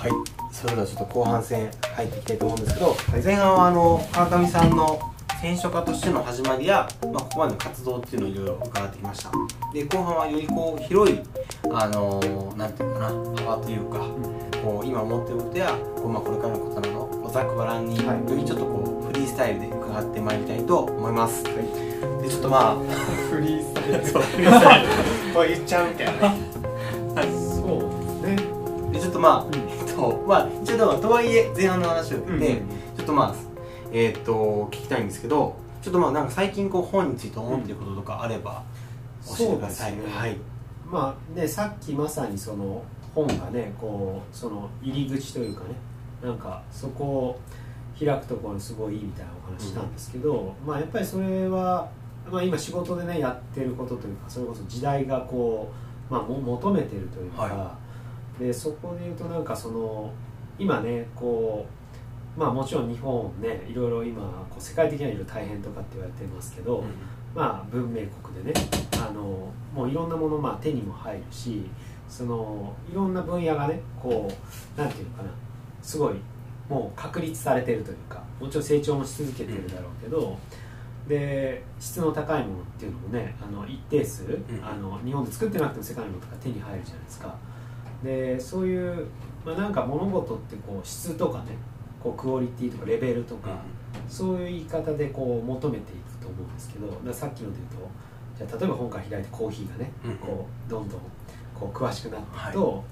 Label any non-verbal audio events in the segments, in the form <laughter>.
はい。それではちょっと後半戦入っていきたいと思うんですけど、前半はあの川上さんの選書家としての始まりや、まあ、ここまでの活動っていうのをいろいろ伺ってきました。で後半はよりこう広いあのーなんていうのかな幅というか、こう今思ってることやこう、まあ、これからのことなどをざっくばらんによはい。りちょっとこうフリースタイルで伺ってまいりたいと思います、でちょっとまあフリースタイル。そうフリースタイル。<laughs> こう言っちゃうみたいなね。そうね。でちょっとまあ、うんえっとまあ一応でもとはいえ前半の話を聞いて、うんちょっとまあえーっと聞きたいんですけどちょっとまあなんか最近こう本について思っていることとかあれば教えてください、ね。はい。まあねさっきまさにその本がねこうその入り口というかねなんかそこを開くところにすごいいいみたいなお話したんですけど、まあやっぱりそれは、まあ、今仕事でねやってることというかそれこそ時代がこう、まあ、も求めてるというか、はでそこで言うとなんかその今ねこうまあもちろん日本ねいろいろ今こう世界的にはいろいろ大変とかって言われてますけど、まあ、文明国でねあのもういろんなもの、まあ、手にも入るしそのいろんな分野がねこうなんていうのかなすごいもう確立されてるというかもちろん成長もし続けてるだろうけど、で質の高いものっていうのもねあの一定数、ん。あの日本で作ってなくても世界のものとか手に入るじゃないですかでそういう、まあ、なんか物事ってこう質とかねこうクオリティとかレベルとか、そういう言い方でこう求めていくと思うんですけどさっきので言うとじゃあ例えば本から開いてコーヒーがね、うんこうどんどんこう詳しくなっていくと、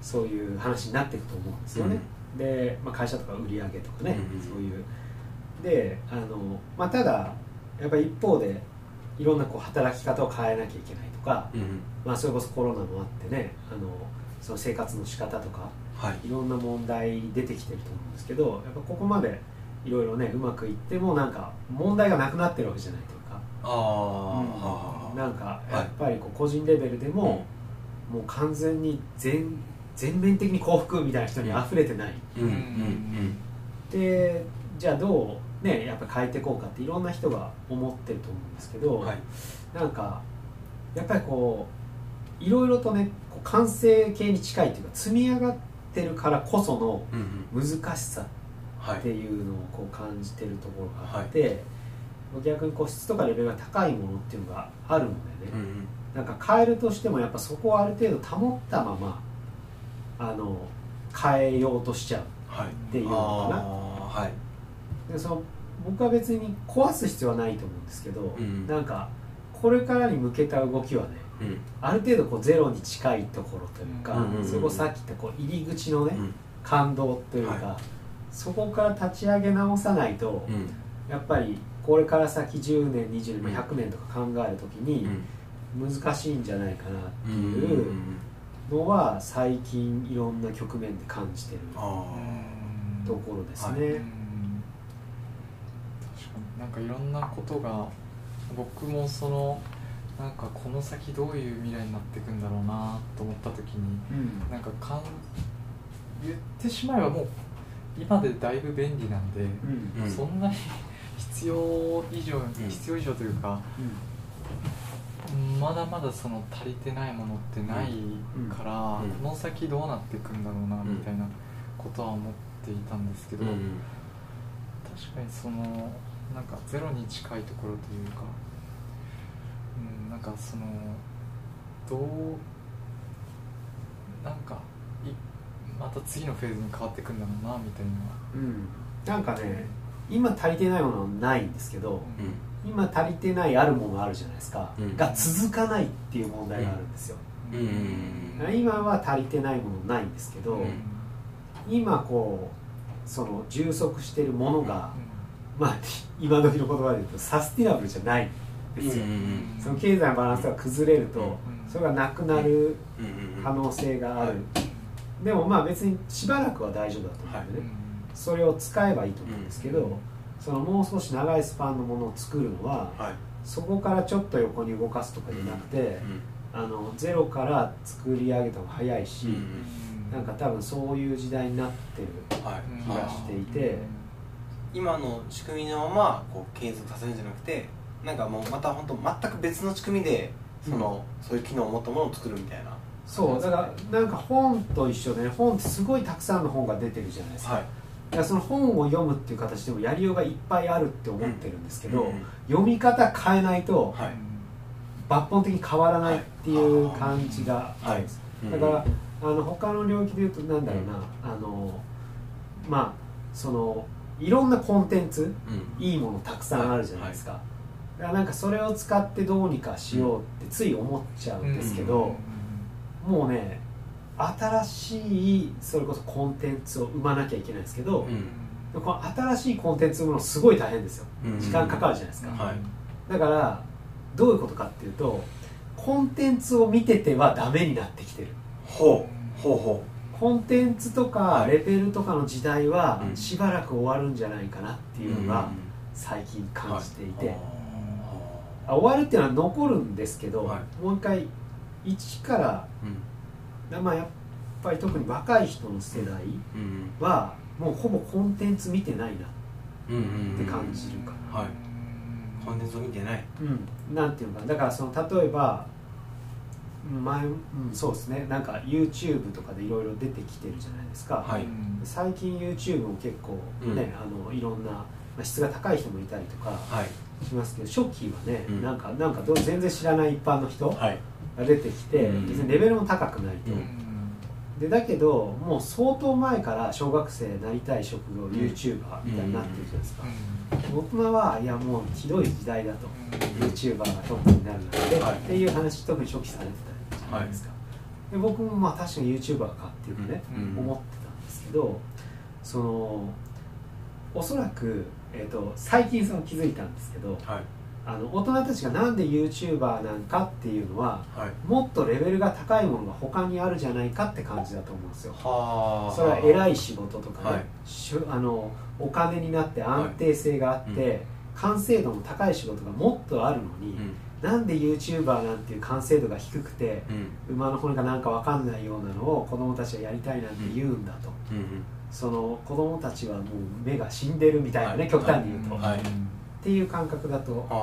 そういう話になっていくと思うんですよね、で、まあ、会社とか売り上げとかね、うんうん。そういう。であの、まあ、ただやっぱり一方でいろんなこう働き方を変えなきゃいけないとか、うんうん。まあ、それこそコロナもあってねあのその生活の仕方とかはい。いろんな問題出てきてると思うんですけどやっぱここまでいろいろねうまくいってもなんか問題がなくなってるわけじゃないというか、ああ、なんかやっぱりこう個人レベルでも、もう完全に全全面的に幸福みたいな人に溢れてない、うんうんうん。でじゃあどうねやっぱ変えていこうかっていろんな人が思ってると思うんですけど、はい。なんかやっぱりこういろいろとね完成形に近いというか積み上がってるからこその難しさはい。っていうのをこう感じてるところがあって、逆にこう質とかレベルが高いものっていうのがあるのでね、うんうん。なんか変えるとしてもやっぱそこをある程度保ったままあの変えようとしちゃうはいっていうのかな。はい。でその僕は別に壊す必要はないと思うんですけど、うんなんかこれからに向けた動きはねうんある程度こうゼロに近いところというか、うんうんうんうん。それこそさっき言ったこう入り口のね、うん。感動というか、はそこから立ち上げ直さないと、うん。やっぱりこれから先10年20年、まあ100年とか考えるときに難しいんじゃないかなっていうのは最近いろんな局面で感じてるあところですはね。確かに。なんかいろんなことが僕もそのなんかこの先どういう未来になっていくんだろうなと思った時にうん。なんかかん言ってしまえばもう今でだいぶ便利なんで、うん。うんそんなに必要以上、ん。必要以上というかまだまだその足りてないものってないから、うん。この先どうなっていくんだろうなみたいなことは思っていたんですけど、うん。確かにそのなんかゼロに近いところというか、うん、なんかそのどうなんかいまた次のフェーズに変わっていくんだろうなみたいな、うん。なんかね今足りてないものはないんですけどうん。今足りてないあるものがあるじゃないですか、うん。が続かないっていう問題があるんですよ、うん。うん。今は足りてないものないんですけど、うん。今こうその充足してるものが、まあ今時の言葉で言うとサスティナブルじゃない。んですよ、うんその経済のバランスが崩れると、うん。それがなくなる可能性がある、でもまあ別にしばらくは大丈夫だと思うんでね、それを使えばいいと思うんですけど、うん。そのもう少し長いスパンのものを作るのははい。そこからちょっと横に動かすとかじゃなくて、あのゼロから作り上げた方が早いし、なんか多分そういう時代になってるはい気がしていて、今の仕組みのままこう継続させるんじゃなくてなんかもうまた本当全く別の仕組みでその、そういう機能を持ったものを作るみたいな。そうだからなんか本と一緒でね本ってすごいたくさんの本が出てるじゃないですか,、はい。だからその本を読むっていう形でもやりようがいっぱいあるって思ってるんですけど、うん読み方変えないとはい。抜本的に変わらないっていう感じがあるんです、はい。だからあの他の領域で言うとなんだろうな、あのまあそのいろんなコンテンツうん。いいものたくさんあるじゃないですか、だからなんかそれを使ってどうにかしようってつい思っちゃうんですけど、もうね新しいそれこそコンテンツを生まなきゃいけないんですけど、うん。この新しいコンテンツを生むのすごい大変ですよ。うん。時間かかるじゃないですか、はい。だからどういうことかっていうとコンテンツを見ててはダメになってきてる。ほう。ほうほコンテンツとかはい。レベルとかの時代はうん。しばらく終わるんじゃないかなってういうのがん。最近感じていて、はいあ終わるっていうのは残るんですけど、はい。もう一回一からうん。まあやっぱり特に若い人の世代うんはもうほぼコンテンツ見てないなうんうんうんって感じるかはい。コンテンツを見てない。うん、なんていうのかな。だからその例えば前、うん、そうですね。なんか YouTube とかでいろいろ出てきてるじゃないですか、はい。最近 YouTube も結構ね、あのいろんな、まあ、質が高い人もいたりとかはいしますけど初期はね、うん。なんかなんかどう全然知らない一般の人はい。が出てきて、うん。別にレベルも高くないと、うん。でだけどもう相当前から小学生になりたい職業、ん。YouTuber みたいになってるじゃないですか、大人はいやもうひどい時代だと、YouTuber がトップになる中で、はい。っていう話特に初期されてたじゃないですか、で僕もまあ確かに YouTuber かっていうかね、うん。思ってたんですけどそのおそらく、えー、と最近その気づいたんですけどはい。あの大人たちがなんで YouTuber なんかっていうのははい。もっとレベルが高いものが他にあるじゃないかって感じだと思うんですよ。はあ。それは偉い仕事とかね、はい。しゅあのお金になって安定性があって、はい完成度も高い仕事がもっとあるのに、うん。なんで YouTuber なんていう完成度が低くてうん。馬の骨がなんか分かんないようなのを子供たちはやりたいなんて言うんだと、うんうんその子供たちはもう目が死んでるみたいなね、はい。極端に言うと、はい。っていう感覚だとあ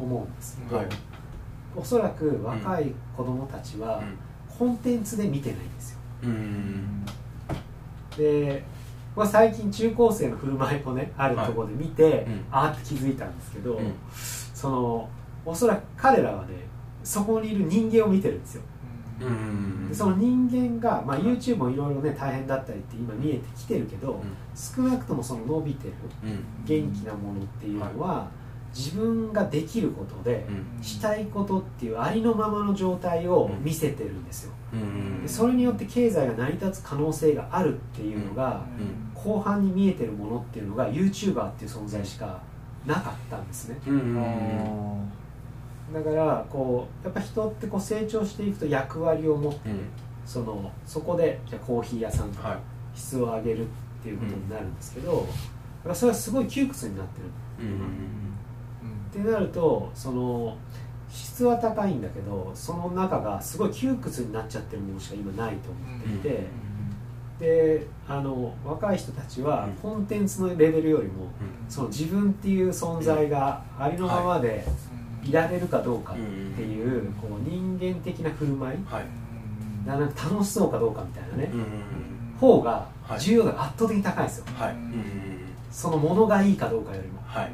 思うんですけど、はい。おそらく若い子供たちはコンテンツで見てないんですよ。で、まあ、最近中高生の振る舞いをねあるところで見て、うん。あーって気づいたんですけど、うん。そのおそらく彼らはねそこにいる人間を見てるんですよでその人間が、まあ、YouTube もいろいろね大変だったりって今見えてきてるけど、うん。少なくともその伸びてるうん。元気なものっていうのは、自分ができることで、うん。したいことっていうありのままの状態を見せてるんですよ、うん。でそれによって経済が成り立つ可能性があるっていうのが、後半に見えてるものっていうのが YouTuber っていう存在しかなかったんですね。うん。うんだからこうやっぱ人ってこう成長していくと役割を持ってうん。そのそこでじゃあコーヒー屋さんか質を上げるっていうことになるんですけど、だからそれはすごい窮屈になってる。うんってなるとその質は高いんだけどその中がすごい窮屈になっちゃってるものしか今ないと思っていて、であの若い人たちはうん。コンテンツのレベルよりもその自分っていう存在がありのままでいられるかどうかっていうこう人間的な振る舞いはい。がなんか楽しそうかどうかみたいなね。うんうん方がはい。重要度が圧倒的に高いんですよ。はい。うんそのものがいいかどうかよりも。はい。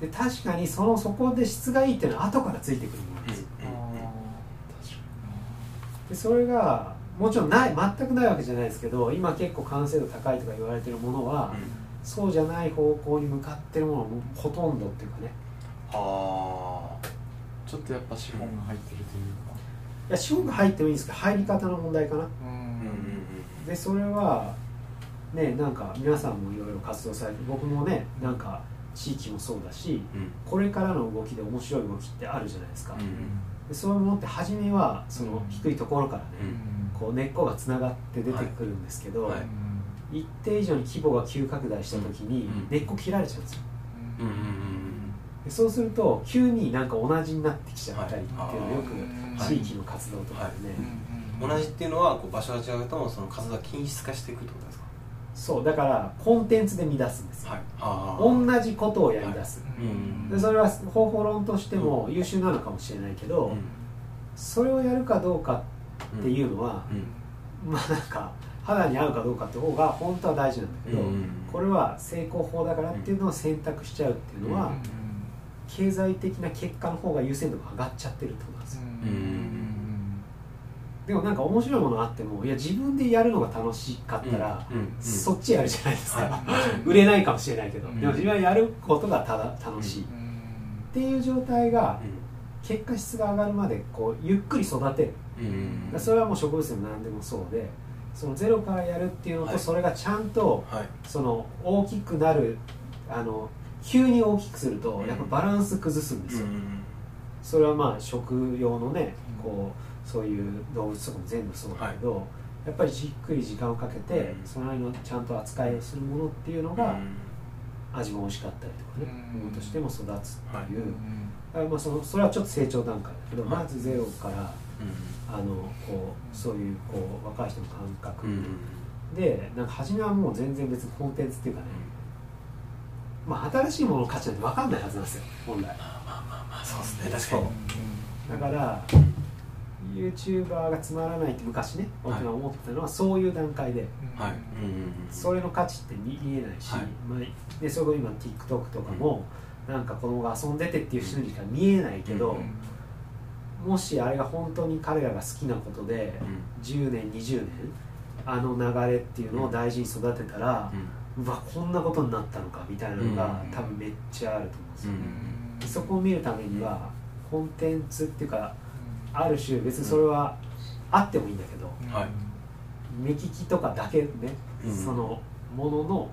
で確かにそのそこで質がいいっていうのは後からついてくるものなんです。よでそれがもちろんない全くないわけじゃないですけど今結構完成度高いとか言われてるものは、そうじゃない方向に向かってるものはもうほとんどっていうかねはちょっとやっぱ資本が入ってるというか。いや資本が入ってもいいんですけど入り方の問題かな。でそれはねなんか皆さんもいろいろ活動されて僕もねなんか地域もそうだしうん。これからの動きで面白い動きってあるじゃないですか、うんでそういうものって初めはその低いところからね、うん。こう根っこがつながって出てくるんですけど、はい。はい。一定以上に規模が急拡大した時にうん。根っこ切られちゃうんですよ。うんうんでそうすると急になんか同じになってきちゃったりっていうのはい。はようんく地域の活動とかでね、うん。同じっていうのはこう場所が違うとその活動が均質化していくってことですか？そうだからコンテンツで乱すんですよ、はい。あ同じことをやり出す、うんでそれは方法論としても優秀なのかもしれないけど、うん。それをやるかどうかっていうのは、まあなんか肌に合うかどうかって方が本当は大事なんだけど、これは成功法だからっていうのを選択しちゃうっていうのは、経済的な結果の方が優先度が上がっちゃってるってことなんですよ、でもなんか面白いものあってもいや自分でやるのが楽しかったら、そっちやるじゃないですか、<laughs> 売れないかもしれないけど、でも自分はやることがただ楽しい、っていう状態が、結果質が上がるまでこうゆっくり育てる、それはもう植物でも何でもそうでそのゼロからやるっていうのと、それがちゃんと、その大きくなるあの急に大きくするとやっぱバランス崩すんですよ、それはまあ食用のねこうそういう動物とかも全部そうだけど、やっぱりじっくり時間をかけて、その間のちゃんと扱いをするものっていうのが、味も美味しかったりとかね、ものとしても育つっていう、はい、まあそのそれはちょっと成長段階だけど、まずゼロから、あのこうそういうこう若い人の感覚でなんか初めはもう全然別にコンテンツっていうかね、まあ、新しいものの価値なんて分かんないはずなんですよ本来。まあまあまあそうですね。確かに。だから YouTuber がつまらないって昔ね僕が思ってたのはそういう段階で、はい、それの価値って見えないし、はい、まあ、でそれ今 TikTok とかも、なんか子供が遊んでてっていう人にしか見えないけど、もしあれが本当に彼らが好きなことで、10年20年あの流れっていうのを大事に育てたら、うわこんなことになったのかみたいなのが、多分めっちゃあると思うんですよ、ね、そこを見るためにはコンテンツっていうかある種別にそれはあってもいいんだけど、目利きとかだけね、そのものの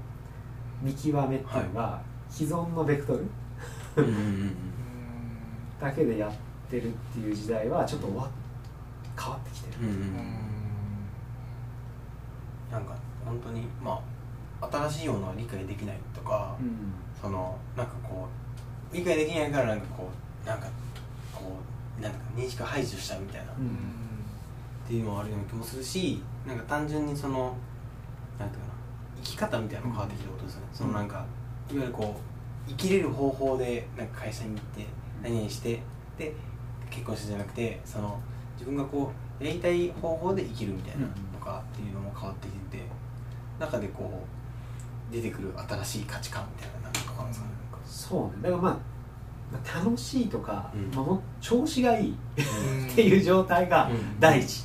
見極めっていうのが既存のベクトル <laughs> だけでやってるっていう時代はちょっとわ変わってきてる、なんか本当にまあ新しいものは理解できないとか、うん、そのなんかこう理解できないからなんかこうなんかこうなんか認識排除しちゃうみたいな、うん、っていうのもあるような気もするしなんか単純にそのなんていうかな生き方みたいなのも変わってきたことですよね、うん、そのなんかいわゆるこう生きれる方法でなんか会社に行って何々してで結婚してじゃなくてその自分がこうやりたい方法で生きるみたいなとかっていうのも変わってきてて中でこう出てくる新しい価値観みたいなんそうね。だからまあ楽しいとか、うん、まあ、も調子がいいっていう状態が第一、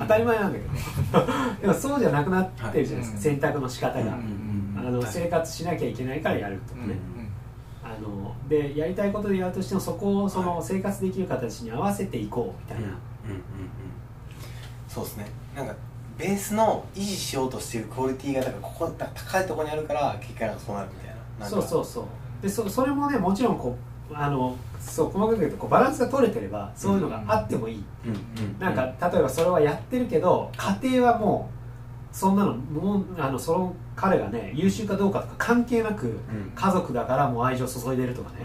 当たり前なんだけど。<laughs> でもそうじゃなくなってるじゃないですか、選択の仕方が、あの生活しなきゃいけないからやるとかね、あのでやりたいことでやるとしてもそこをその生活できる形に合わせていこうみたいな、そうですね。なんかベースの維持しようとしているクオリティがだからここ高いところにあるから結果がそうなるみたいな。そうそうそう。でそそれもねもちろんこうあのそう細かく言うとこうバランスが取れてればそういうのがあってもいい、なんか例えばそれはやってるけど家庭はもうそんなのもうあのその彼がね優秀かどうかとか関係なく、家族だからもう愛情注いでるとかね、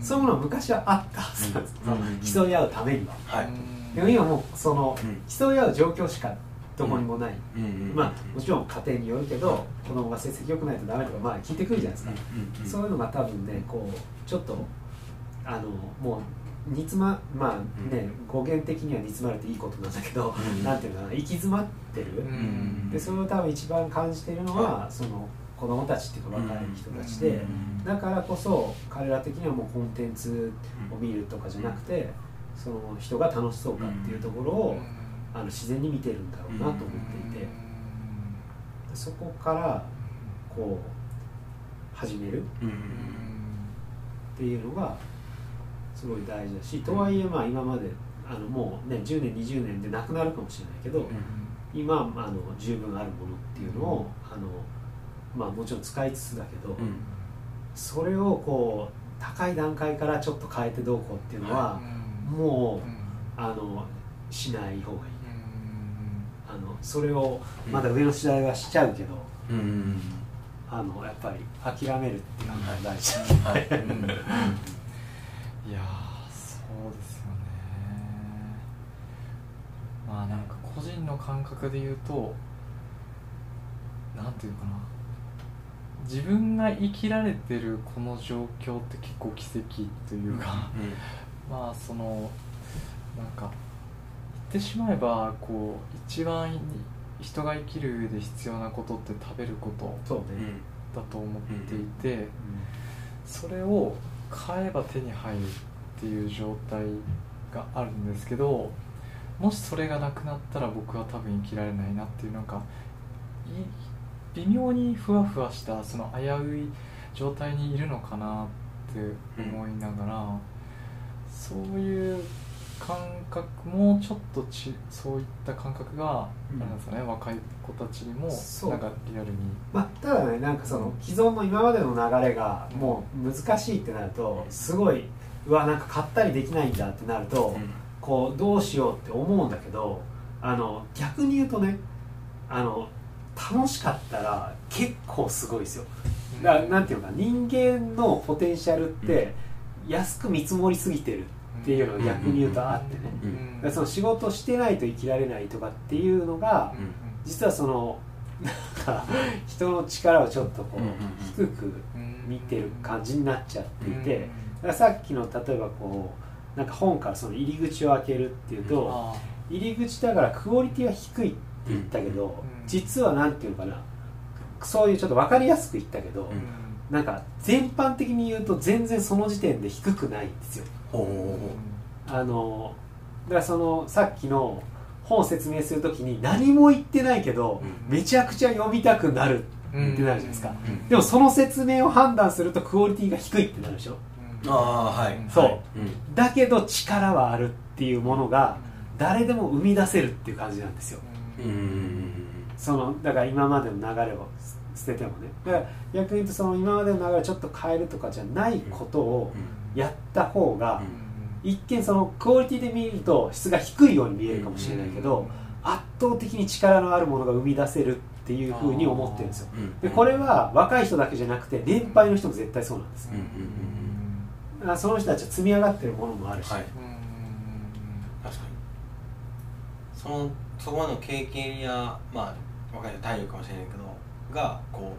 そういうものは昔はあったはずなんです、競い合うためには、はい、でも今もうその、競い合う状況しかどこにもない、まあもちろん家庭によるけど子供が成績良くないとダメとかまあ聞いてくるじゃないですか、そういうのが多分ねこうちょっとあのもう煮詰ままあね、語源的には煮詰まるっていいことなんだけど、うん、なんていうのかな行き詰まってる、うん、でそれを多分一番感じているのは、その子供たちっていうか若い人たちで、だからこそ彼ら的にはもうコンテンツを見るとかじゃなくて、その人が楽しそうかっていうところを、あの自然に見てるんだろうなと思っていて、そこからこう始める。っていうのがすごい大事だしとはいえまあ今まであのもうね10年20年でなくなるかもしれないけど、今あの十分あるものっていうのを、あのまあもちろん使いつつだけど、それをこう高い段階からちょっと変えてどうこうっていうのは、もう、あのしない方がいい、あのそれをまだ上の時代はしちゃうけど、あのやっぱり諦めるっていうのが大事、はい。いやそうですよね。まあなんか個人の感覚で言うとなんていうかな。自分が生きられてるこの状況って結構奇跡というか、うん、まあそのなんかってしまえばこう一番人が生きる上で必要なことって食べることだと思っていて、それを買えば手に入るっていう状態があるんですけどもしそれがなくなったら僕は多分生きられないなっていうなんかい微妙にふわふわしたその危うい状態にいるのかなって思いながら、そういう感覚もちょっとちそういった感覚があるんですかね、若い子たちにもなんかリアルに。まあ、ただねなんかその既存の今までの流れがもう難しいってなるとすごいうわなんか買ったりできないんだってなると、こうどうしようって思うんだけどあの逆に言うとねあの楽しかったら結構すごいですよ。だからなんていうのか人間のポテンシャルって安く見積もりすぎてる。っていうのが逆に言うとあってね。うん。その仕事してないと生きられないとかっていうのが実はその <laughs> なんか人の力をちょっとこう低く見てる感じになっちゃっていてだからさっきの例えばこうなんか本からその入り口を開けるっていうとあ入り口だからクオリティは低いって言ったけどん。実はなんていうのかなそういうちょっと分かりやすく言ったけどーなんか全般的に言うと全然その時点で低くないんですよ。ほあのだからそのさっきの本を説明するときに何も言ってないけどうん。めちゃくちゃ読みたくなるうんってなるじゃないですか。うん。でもその説明を判断するとクオリティが低いってなるでしょ。ああはい。そう。はい。だけど力はあるっていうものが誰でも生み出せるっていう感じなんですよ。うん。うんそのだから今までの流れを捨ててもね。だから逆に言うとその今までの流れをちょっと変えるとかじゃないことをやった方が一見そのクオリティで見ると質が低いように見えるかもしれないけど圧倒的に力のあるものが生み出せるっていうふうに思ってるんですよ。うん。でこれは若い人だけじゃなくて年配の人も絶対そうなんです。うんその人たちは積み上がってるものもあるし、はい。確かに。そのそこまでの経験やまあ若い人体力かもしれないけどがこ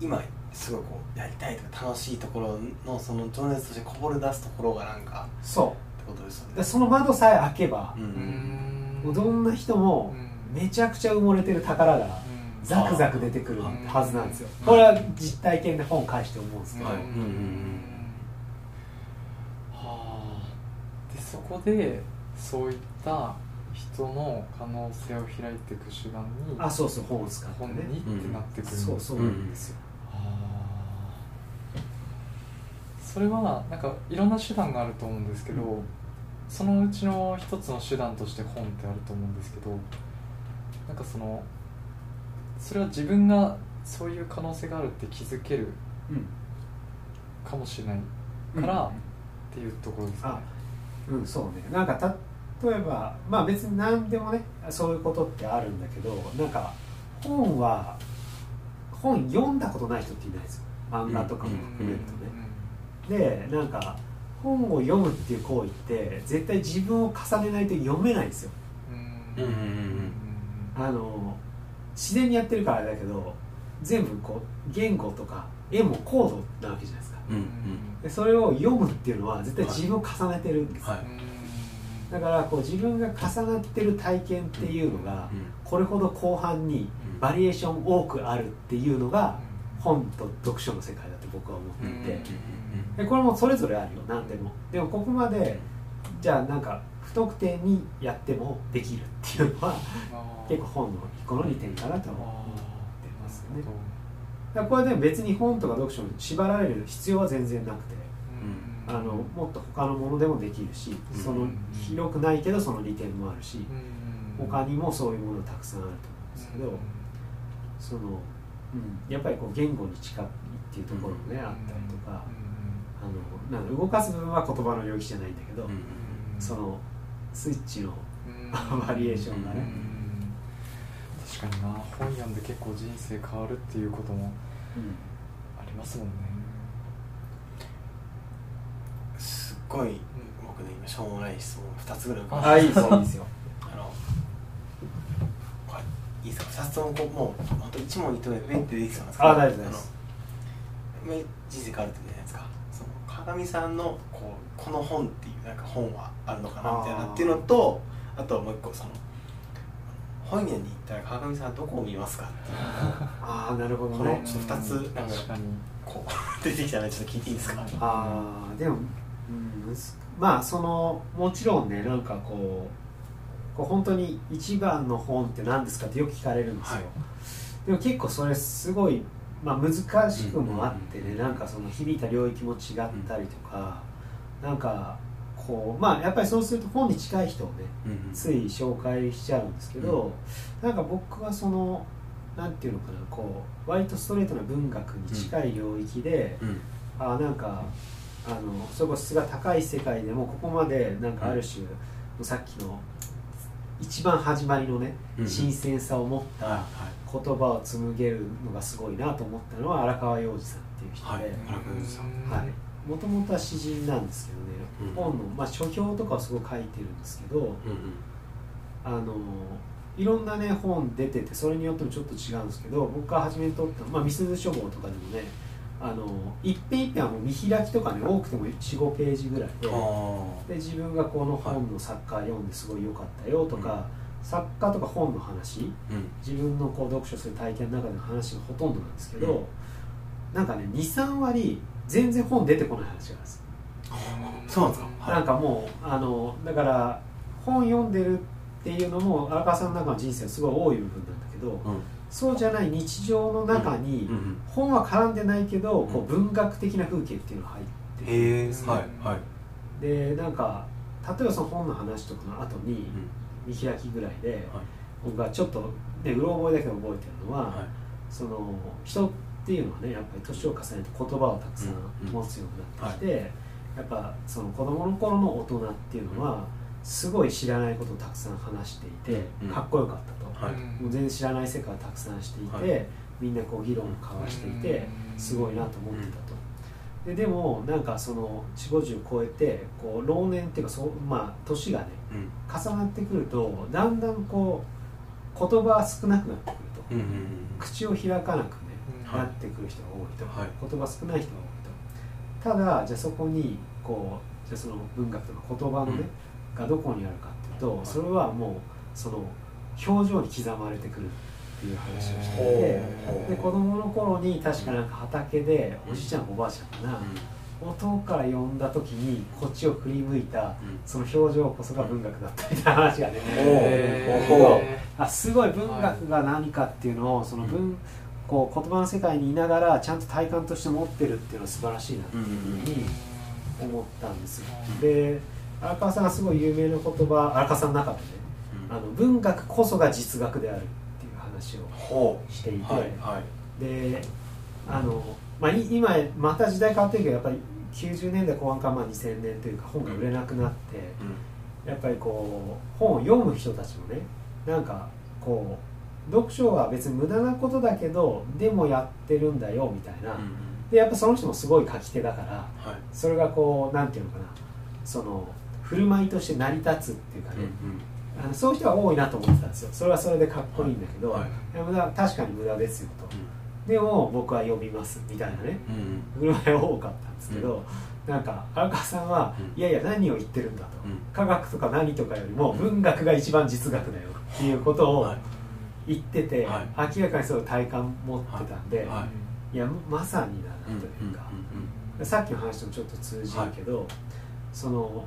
う今すごいこうやりたいとか楽しいところのその情熱としてこぼれ出すところがなんかそう。ってことですよね。でその窓さえ開けばう、ん。もうどんな人もめちゃくちゃ埋もれてる宝がザクザク出てくるはずなんですよ。うん。これは実体験で本返して思うんですけど、はいうんうんうん。はあ。でそこでそういった人の可能性を開いていく手段にあそうそう本を使って本ねにってなってくるそうそうなんですよ、はあそれはなんかいろんな手段があると思うんですけど、うん。そのうちの一つの手段として本ってあると思うんですけどなんかそのそれは自分がそういう可能性があるって気づけるうん。かもしれないからっていうところですかね。うんそうね。なんか例えばまあ別に何でもねそういうことってあるんだけどなんか本は本読んだことない人っていないですよ。漫画とかも含めるとね、でなんか本を読むっていう行為って絶対自分を重ねないと読めないんですよ。うん。うん。うんうんあの自然にやってるからあれだけど全部こう言語とか絵もコードなわけじゃないですか。うんうん。でそれを読むっていうのは絶対自分を重ねてるんですよ、はい。だからこう自分が重なってる体験っていうのがうん。これほど後半にバリエーション多くあるっていうのが本と読書の世界だと僕は思っていて。でこれもそれぞれあるよ。何でも。でもここまでじゃあなんか不特定にやってもできるっていうのは結構本の一個の利点かなとは思ってますね。これでも別に本とか読書に縛られる必要は全然なくてあのもっと他のものでもできるしうん。その広くないけどその利点もあるし他にもそういうものたくさんあると思うんですけどその、うん、やっぱりこう言語に近いっていうところもねあったりとかあのなんか動かす部分は言葉の領域じゃないんだけどそのスイッチの <laughs> バリエーションがね。確かにな本読んで結構人生変わるっていうこともありますもんね。すっごい僕ね今しょうもない質問2つぐらい浮かんであいいですよいいですよあのこれいいですか？2つともこうもう本当一問一答でペンってできそうなんですけどあ大丈夫です。人生変わるってじゃないですか？その鏡さんのこうこの本っていうなんか本はあるのかなみたいなっていうのとあともう一個その本屋に行ったら川上さんはどこを見ますかっていうああなるほどこのねちょっと二つなんか確かにこう出てきたのでちょっと聞いていいですか？ああでも、うん、まあそのもちろんねなんかこうこう本当に一番の本って何ですかってよく聞かれるんですよ、はい。でも結構それすごい、まあ、難しくもあってね、なんかその響いた領域も違ったりとか、なんかこうまあやっぱりそうすると本に近い人をねうんつい紹介しちゃうんですけど、なんか僕はそのなんていうのかなこう割とストレートな文学に近い領域で、うん。あなんかあのそこ質が高い世界でもここまでなんかある種、さっきの一番始まりのね、うん新鮮さを持ったはい言葉を紡げるのがすごいなと思ったのは荒川洋二さんっていう人で、はい荒川洋二さん。はい。もともとは詩人なんですけどね、うん。本の、まあ、書評とかをすごい書いてるんですけどうんうん。あのいろんなね本出ててそれによってもちょっと違うんですけど僕が初めに撮った、まあ、みすゞ書房とかでもねあの一編一編はもう見開きとかね多くても45ページぐらいであで自分がこの本の作家読んですごい良かったよとか、作家とか本の話ーうん。自分のこう読書する体験の中での話がほとんどなんですけど、うん。なんかね23割全然本出てこない話があるんですそうなんですか？はい。なんかもうあのだから本読んでるっていうのも荒川さんの中の人生はすごい多い部分なんだけど、うんそうじゃない日常の中に、うんうん本は絡んでないけど、こうん。う文学的な風景っていうのが入ってるんですはいはい。でなんか例えばその本の話とかの後に、うん。見開きぐらいで、はい。僕がちょっとねうろ覚えだけど覚えてるのは、はい。その人っていうのはねやっぱり年を重ねて言葉をたくさうんん。持つようになってきて、やっぱその子供の頃の大人っていうのはすごい知らないことをたくさん話していて、うん。かっこよかったと、はい。もう全然知らない世界をたくさんしていて、はい。みんなこう議論を交わしていてすごいなと思ってたと。ででもなんかその4 5 0超えてこう老年っていうかそう、まあ、年がねうん。重なってくるとだんだんこう言葉が少なくなってくると、うんうんうん口を開かなくね、はい。なってくる人が多いと、はい。言葉少ない人が多いと。ただじゃあそこにこうじゃあその文学とか言葉のね、がどこにあるかっていうとそれはもうその表情に刻まれてくるっていう話をしていてで子供の頃に確かなんか畑でおじいちゃんおばあちゃんかな、音から呼んだ時にこっちを振り向いたその表情こそが文学だったみたいな話がねあすごい文学が何かっていうのをその文、こう言葉の世界にいながらちゃんと体感として持ってるっていうのは素晴らしいなっていうふうに思ったんですよ。で荒川さんがすごい有名な言葉荒川さんの中でねあの文学こそが実学であるっていう話をほしていて、うはいはい。であの、まあ、い今また時代変わってるけどやっぱり90年代後半からまあ2000年というか本が売れなくなって、やっぱりこう本を読む人たちもねなんかこう読書は別に無駄なことだけどでもやってるんだよみたいな、でやっぱその人もすごい書き手だからはい。それがこうなんていうのかな。その振る舞いとして成り立つっていうかね、あのそういう人は多いなと思ってたんですよ。それはそれでかっこいいんだけど、はいい。や無駄確かに無駄ですよと、でも僕は読みますみたいなね。振る舞いは多かったんですけど、なんか荒川さんは、うん。いやいや何を言ってるんだと、うん。科学とか何とかよりも文学が一番実学だよっていうことをはい。言ってて、は明らかにそういう体感持ってたんで、はい。い、やまさにだなというか、さっきの話ともちょっと通じるけど、その、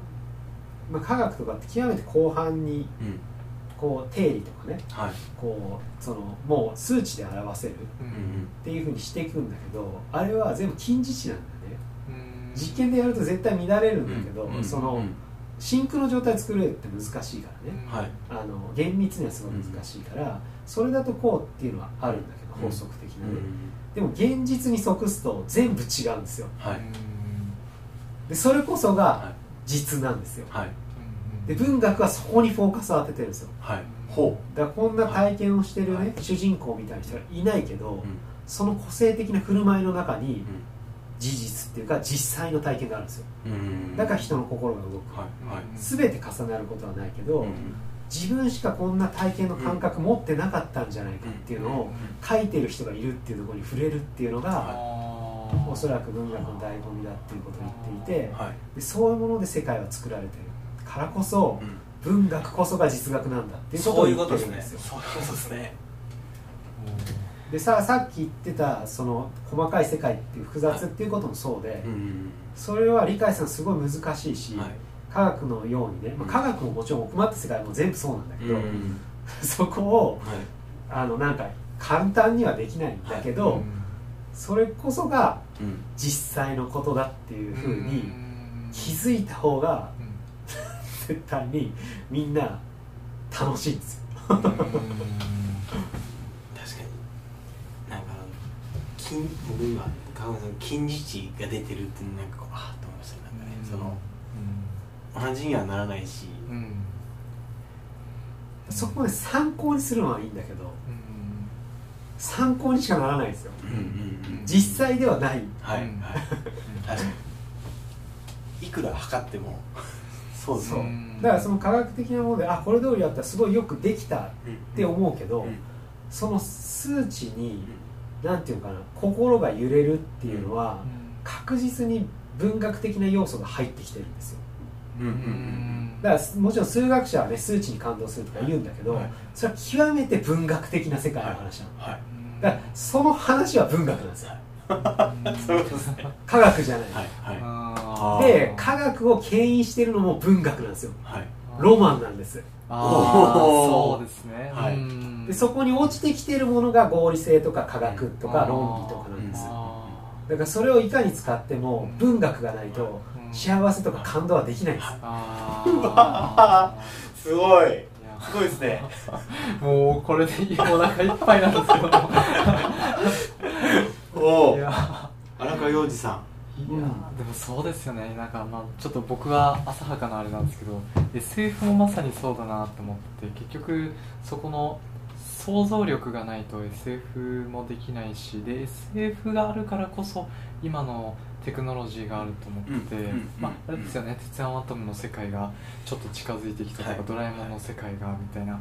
まあ、科学とかって極めて後半にうん。こう定理とかねはい。こうそのもう数値で表せるっていうふうにしていくんだけどあれは全部近似値なんだよね。実験でやると絶対乱れるんだけど、うんその、真空の状態作れるって難しいからね、はい。あの厳密にはすごい難しいから、それだとこうっていうのはあるんだけど、うん法則的なね、でも現実に即すと全部違うんですよ。はい。でそれこそがは実なんですよ。いはい。で文学はそこにフォーカスを当ててるんですよ。はい。ほだからこんな体験をしてるね、はい。主人公みたいな人はいないけど、うその個性的な振る舞いの中にうん。事実っていうか実際の体験があるんですよ。うん。だから人の心が動く、はい。はい。全て重なることはないけど、うん。自分しかこんな体験の感覚持ってなかったんじゃないかっていうのを書いてる人がいるっていうところに触れるっていうのが、おそらく文学の醍醐味だっていうことを言っていて、はい。でそういうもので世界は作られてる。からこそうん。文学こそが実学なんだっていうことを言ってるんですよ。そういうことですね。でささっき言ってたその細かい世界っていう複雑っていうこともそうで、うんそれは理解するのすごい難しいし、はい。科学のようにね、まあ、科学ももちろん奥まった世界も全部そうなんだけど、うん <laughs> そこをはい。あのなんか簡単にはできないんだけど、それこそがうん。実際のことだっていうふうにん。気づいた方がうん。絶対にみんな楽しいんですよ。うん。確かに。なんか金僕今川上さん金字値が出てるってなんかこうああと思いました。ねなんかねその同じにはならないし。そこまで参考にするのはいいんだけどうん参考にしかならないんですよ。うんうんうん。実際ではない。うんはいはい。<laughs> 確かに。いくら測っても。そうそう。だからその科学的なものであこれ通りやったらすごいよくできたっうんて思うけど、うんその数値になんていうのかな心が揺れるっていうのは確実に文学的な要素が入ってきてるんですよ。うんうんうんだからもちろん数学者はね数値に感動するとか言うんだけど、はい。それは極めて文学的な世界の話なの、はい。だからその話は文学なんですよ。<laughs> ですね。科学じゃない、はい。で科学を牽引してるのも文学なんですよ。はい。ロマンなんです。そうですね。はい。うん。でそこに落ちてきてるものが合理性とか科学とか論理とかなんですよ。あだからそれをいかに使っても文学がないとうん。幸せとか感動はできないんです。ーあー。<laughs> すごい。すごいですね。もうこれでお腹いっぱいなんですけどおおいや。荒川洋二さいやでもそうですよね。なんかまあちょっと僕は浅はかなあれなんですけど SF もまさにそうだなと思って結局そこの想像力がないと SF もできないしで SF があるからこそ今のテクノロジーがあると思って、うんうんまああれですよね。鉄腕アトムの世界がちょっと近づいてきたとか、はい。ドラえもんの世界がみたいな。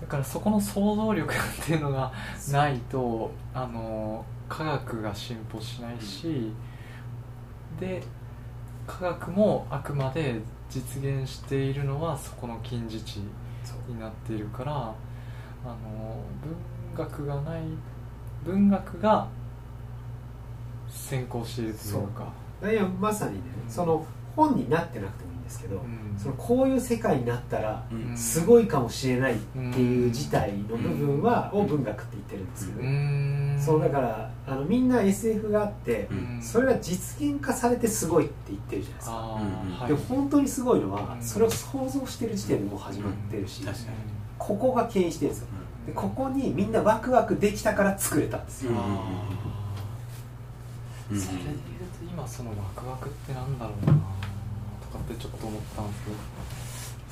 だからそこの想像力っていうのがないとあの科学が進歩しないし、で科学もあくまで実現しているのはそこの近似値になっているからあの文学がない文学が先行しているというか。いやまさにねその本になってなくてもいいんですけど、うん。そのこういう世界になったらんうん。すごいかもしれないっていう事態の部分は、うんを文学って言ってるんですけど、うーん。そうだからあのみんな SF があって、うん。それが実現化されてすごいって言ってるじゃないですか、でも本当にすごいのは、うん。それを想像してる時点でもう始まってるし、うん。確かにここが牽引してるんですよ。でここにみんなワクワクできたから作れたんですよ、それで言うと今そのワクワクってなんだろうなとかってちょっと思ったんですけど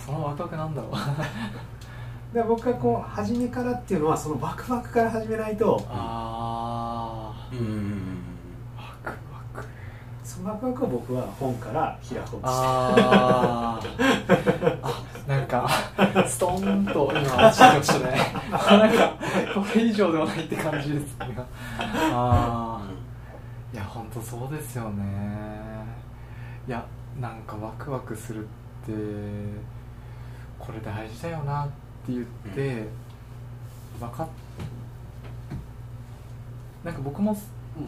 そのワクワクなんだろう。<laughs> で僕がこう初めからっていうのはそのワクワクから始めないとあうんうんそのワクワクを僕は本から開こうとしてあ <laughs> なんかストーンと今落ちてきましたね。なんかこれ以上ではないって感じですね。ああいや本当そうですよね。いやなんかワクワクするってこれ大事だよなって言って、分かっなんか僕も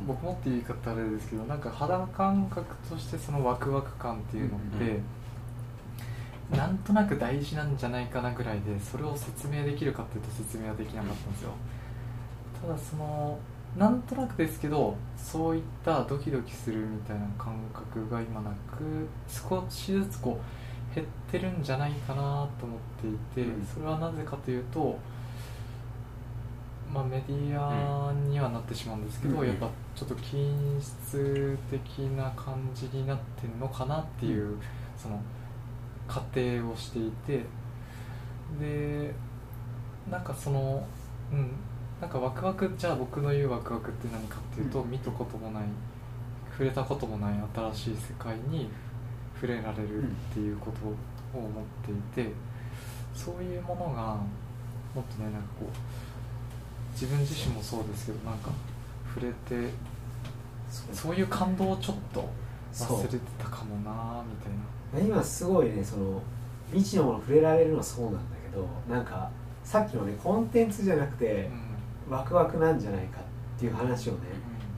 僕もっていう言い方あれですけどなんか肌感覚としてそのワクワク感っていうのって、なんとなく大事なんじゃないかなぐらいでそれを説明できるかっていうと説明はできなかったんですよ。ただそのなんとなくですけどそういったドキドキするみたいな感覚が今なく少しずつこう減ってるんじゃないかなと思っていて、うん。それはなぜかというとまあ、メディアにはなってしまうんですけど、うん。やっぱちょっと均質的な感じになってるのかなっていう、その過程をしていて。でなんかそのうん。なんかワクワクじゃあ僕の言うワクワクって何かっていうと、見たこともない触れたこともない新しい世界に触れられるっていうことを思っていてそういうものがもっとねなんかこう自分自身もそうですけどなんか触れてそういう感動をちょっと忘れてたかもなみたいな。今すごいねその未知のもの触れられるのはそうなんだけどなんかさっきのねコンテンツじゃなくてワクワクなんじゃないかっていう話をね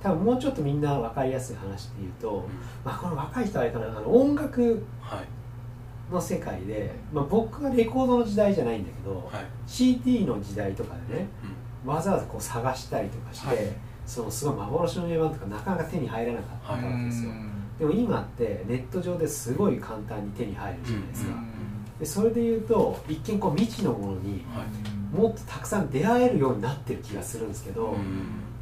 多分もうちょっとみんな分かりやすい話で言うと、まあ、この若い人はあれかなあの音楽はい。の世界で、まあ、僕はレコードの時代じゃないんだけど、はい。CD の時代とかでねうんわざわざこう探したりとかして、はい。そのすごい幻の名盤とかなかなか手に入らなかったわけですよ、うん。でも今ってネット上ですごい簡単に手に入るじゃないですか、うん。でそれで言うと一見こう未知のものにもっとたくさん出会えるようになってる気がするんですけど、も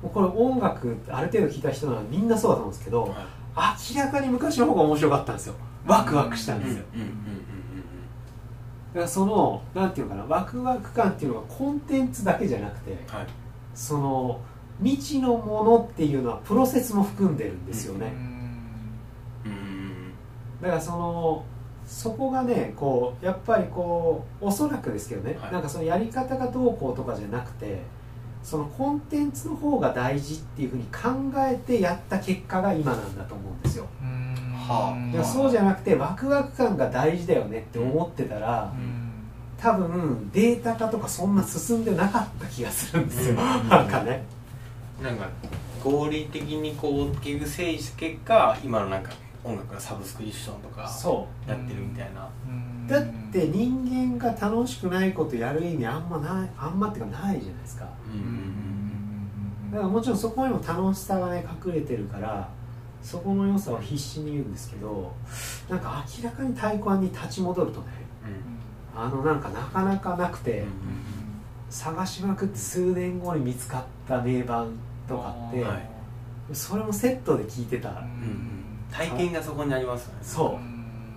うこれ音楽ある程度聴いた人ならみんなそうだと思うんですけど、は明らかに昔の方が面白かったんですよ。ワクワクしたんいですよ、うんうんうんだからそのなんていうのかなワクワク感っていうのがコンテンツだけじゃなくてはい。その未知のものっていうのはプロセスも含んでるんですよね、うん。だからそのそこがねこうやっぱりこうおそらくですけどね、はい。なんかそのやり方がどうこうとかじゃなくてそのコンテンツの方が大事っていうふうに考えてやった結果が今なんだと思うんですよはあ。そうじゃなくてワクワク感が大事だよねって思ってたら多分データ化とかそんな進んでなかった気がするんですよ、うん。<laughs> なんかね。なんか合理的にこう結局整理した結果今のなんか音楽がサブスクリプションとかそやってるみたいな。うだって人間が楽しくないことやる意味あんまないあんまっていうかないじゃないですか。うんうん。だからもちろんそこにも楽しさがね隠れてるからそこの良さを必死に言うんですけどなんか明らかに太鼓判に立ち戻るとねあのなんかなかなかなくて、探しまくって数年後に見つかった名盤とかって、はい。それもセットで聞いてた、うんうん体験がそこにありますよね。そ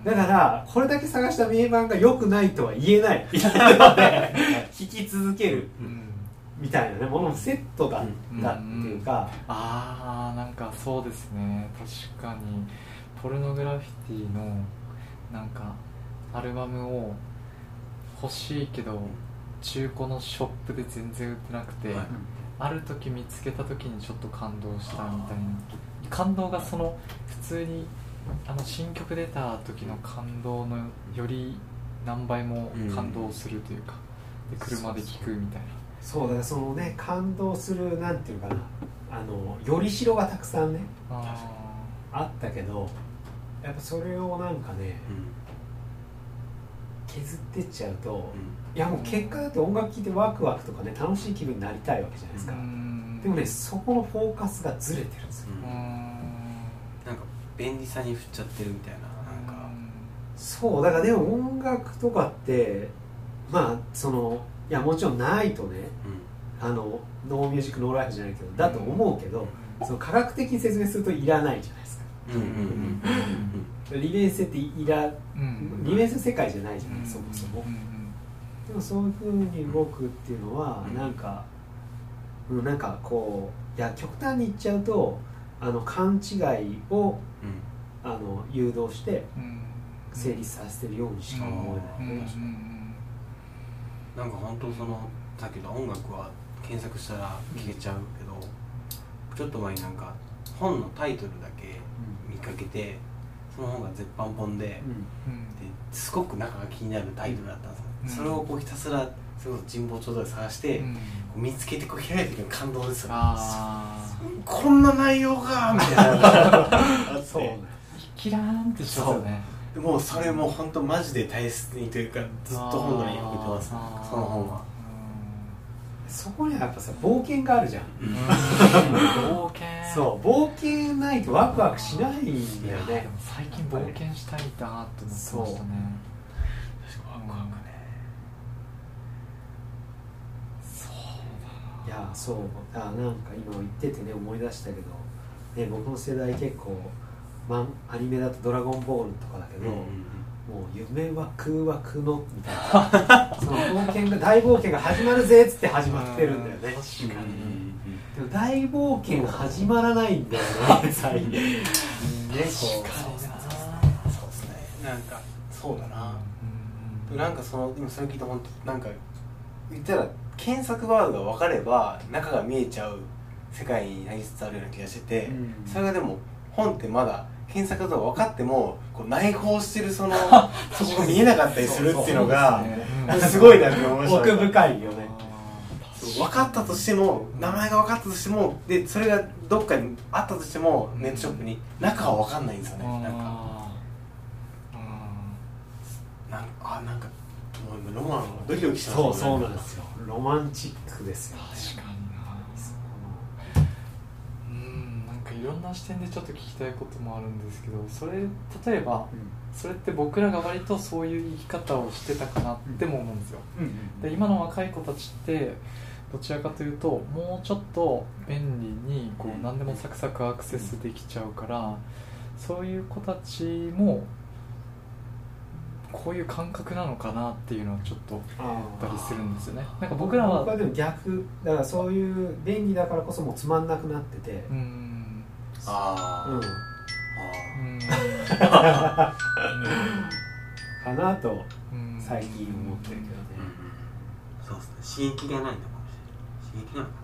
う。だからこれだけ探した名盤が良くないとは言えない。みたいなので聞き続けるみたいなねものもセットだったっていうか、ああなんかそうですね。確かに。ポルノグラフィティのなんかアルバムを欲しいけど中古のショップで全然売ってなくて、はい。ある時見つけた時にちょっと感動したみたいな。感動がその普通にあの新曲出た時の感動のより何倍も感動するというか、で車で聴くみたいなそうだからそのね感動するなんていうかなあのよりしろがたくさんねああったけどやっぱそれをなんかねうん。削ってっちゃうとうん。いやもう結果だって音楽聴いてワクワクとかね楽しい気分になりたいわけじゃないですか、でもねそこのフォーカスがずれてるんですよ。うん。なんか便利さに振っちゃってるみたいななんか。そうだからでも音楽とかってまあそのいやもちろんないとねあのノーミュージックノーライフじゃないけどだと思うけど、その科学的に説明するといらないじゃないですか。うんうんうん利便性っていらうん。利便性世界じゃないじゃない、そもそも。うんでもそういうふうに動くっていうのはうん。なんか、うん、なんかこういや極端に言っちゃうとあの勘違いをあの誘導してうん。成立させてるようにしか思えない、なんか本当そのさっきの音楽は検索したら聞けちゃうけど、ちょっと前になんか本のタイトルだけ見かけてその本が絶版本でですごく中が気になるタイトルだったんですよ、うん。それをこうひたすらそれこそ神保町で探して、見つけてこう開いてくる感動ですよ。ねあこんな内容がみたいな <laughs> そうね。キラ <laughs> ーンってしますよね。でもうそれも本当マジで大切にというかずっと本棚に置いてますその本は。そこにはやっぱさ冒険があるじゃん。うん。冒険。そう冒険ないとワクワクしないんだよね。も最近冒険したいなって思ってましたね。確かワクワクね。そういやそう。あなんか今言っててね思い出したけど、ね、僕の世代結構マンアニメだと「ドラゴンボール」とかだけど、もう夢は空は空のみたいな。<laughs> その冒険が大冒険が始まるぜっつって始まってるんだよね。確かに。でも大冒険が始まらないんだよね最近。ねこそうそうですねな。んかそうだな。なんかその今それ聞いて本当なんか言ったら検索ワードが分かれば中が見えちゃう世界になりつつあるような気がしてて、うん。それがでも本ってまだ検索とか分かってもこう内包してるその <laughs> そこが見えなかったりするっていうのがすごいなって思い。ました奥深いよね。分かったとしても名前が分かったとしてもでそれがどっかにあったとしてもネットショップに中は分かんないんですよね。なんか。なんあなんかもう今ロマンがドキドキしますそうそうなんですよ。ロマンチックですよね。確かになうんなんかいろんな視点でちょっと聞きたいこともあるんですけどそれ例えばそれって僕らが割とそういう生き方をしてたかなっても思うんですよ。うん。で今の若い子たちってどちらかというともうちょっと便利にこう何でもサクサクアクセスできちゃうからそういう子たちもこういう感覚なのかなっていうのはちょっとああったりするんですよね。なんか僕らは僕はでも逆だからそういう便利だからこそもうつまんなくなっててうーんあー、うん。あうーかなとんうん。最近思ってるけどね。ー、うん。そうですね。刺激がないのかもしれない。刺激なのか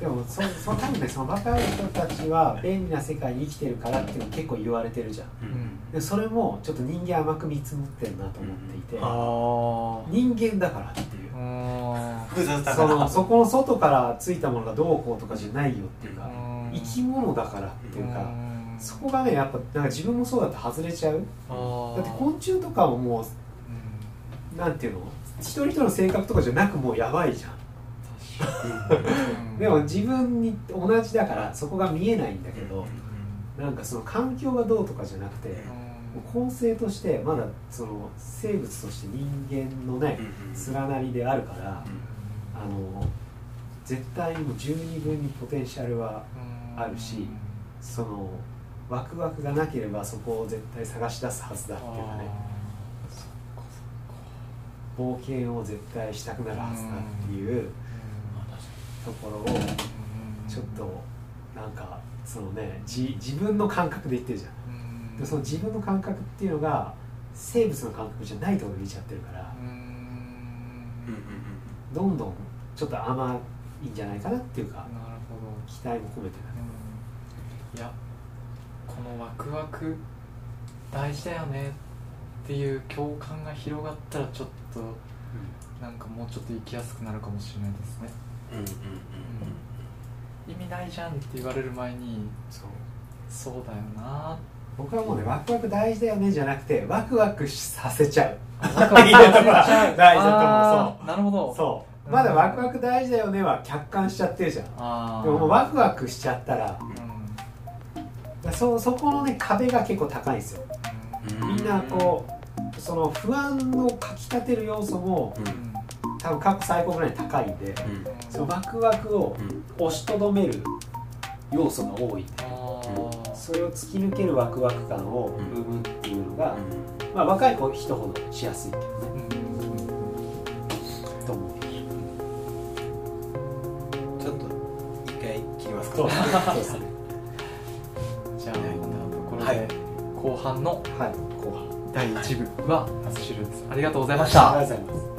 でもそその多分ねその若い人たちは便利な世界に生きてるからっていうの結構言われてるじゃん。なうん。でそれもちょっと人間甘く見積もってるなと思っていて、人間だからっていう。あ複雑だかそら。のそこの外からついたものがどうこうとかじゃないよっていうかー生き物だからっていうかん。そこがねやっぱなんか自分もそうだって外れちゃう。だって昆虫とかももうなんていうの？一人一人の性格とかじゃなくもうやばいじゃん。でも自分に同じだからそこが見えないんだけどなんかその環境がどうとかじゃなくて構成としてまだその生物として人間のね連なりであるからあの絶対にもう十二分にポテンシャルはあるしそのワクワクがなければそこを絶対探し出すはずだっていうかね。冒険を絶対したくなるはずだっていうところをちょっとなんかそのねじ自分の感覚で言ってるじゃんでその自分の感覚っていうのが生物の感覚じゃないところに見ちゃってるから。どんどんちょっと甘いんじゃないかなっていうかなるほど。期待も込めていやこのワクワク大事だよねっていう共感が広がったらちょっとなんかもうちょっと生きやすくなるかもしれないですね。意味ないじゃんって言われる前にそう。そうだよな僕はもうねワクワク大事だよねじゃなくてワクワクさせちゃう。ワクワクさせちゃう。大事だと思う。あーなるほど。そう。まだワクワク大事だよねは客観しちゃってるじゃん。でももうワクワクしちゃったらうん。そそこのね壁が結構高いんですよ。みんなこうその不安をかきたてる要素もうん。多分過去最高ぐらいに高いんでそのワクワクを押しとどめる要素が多い。あーそれを突き抜けるワクワク感を生むっていうのが、まあ、若い子人ほどしやすいけどね。うん。と思う？ちょっと一回切りますか。そう。そうですねじゃあこんなところはい。で後半のはい。後半第1部は終了です。ありがとうございました。ありがとうございます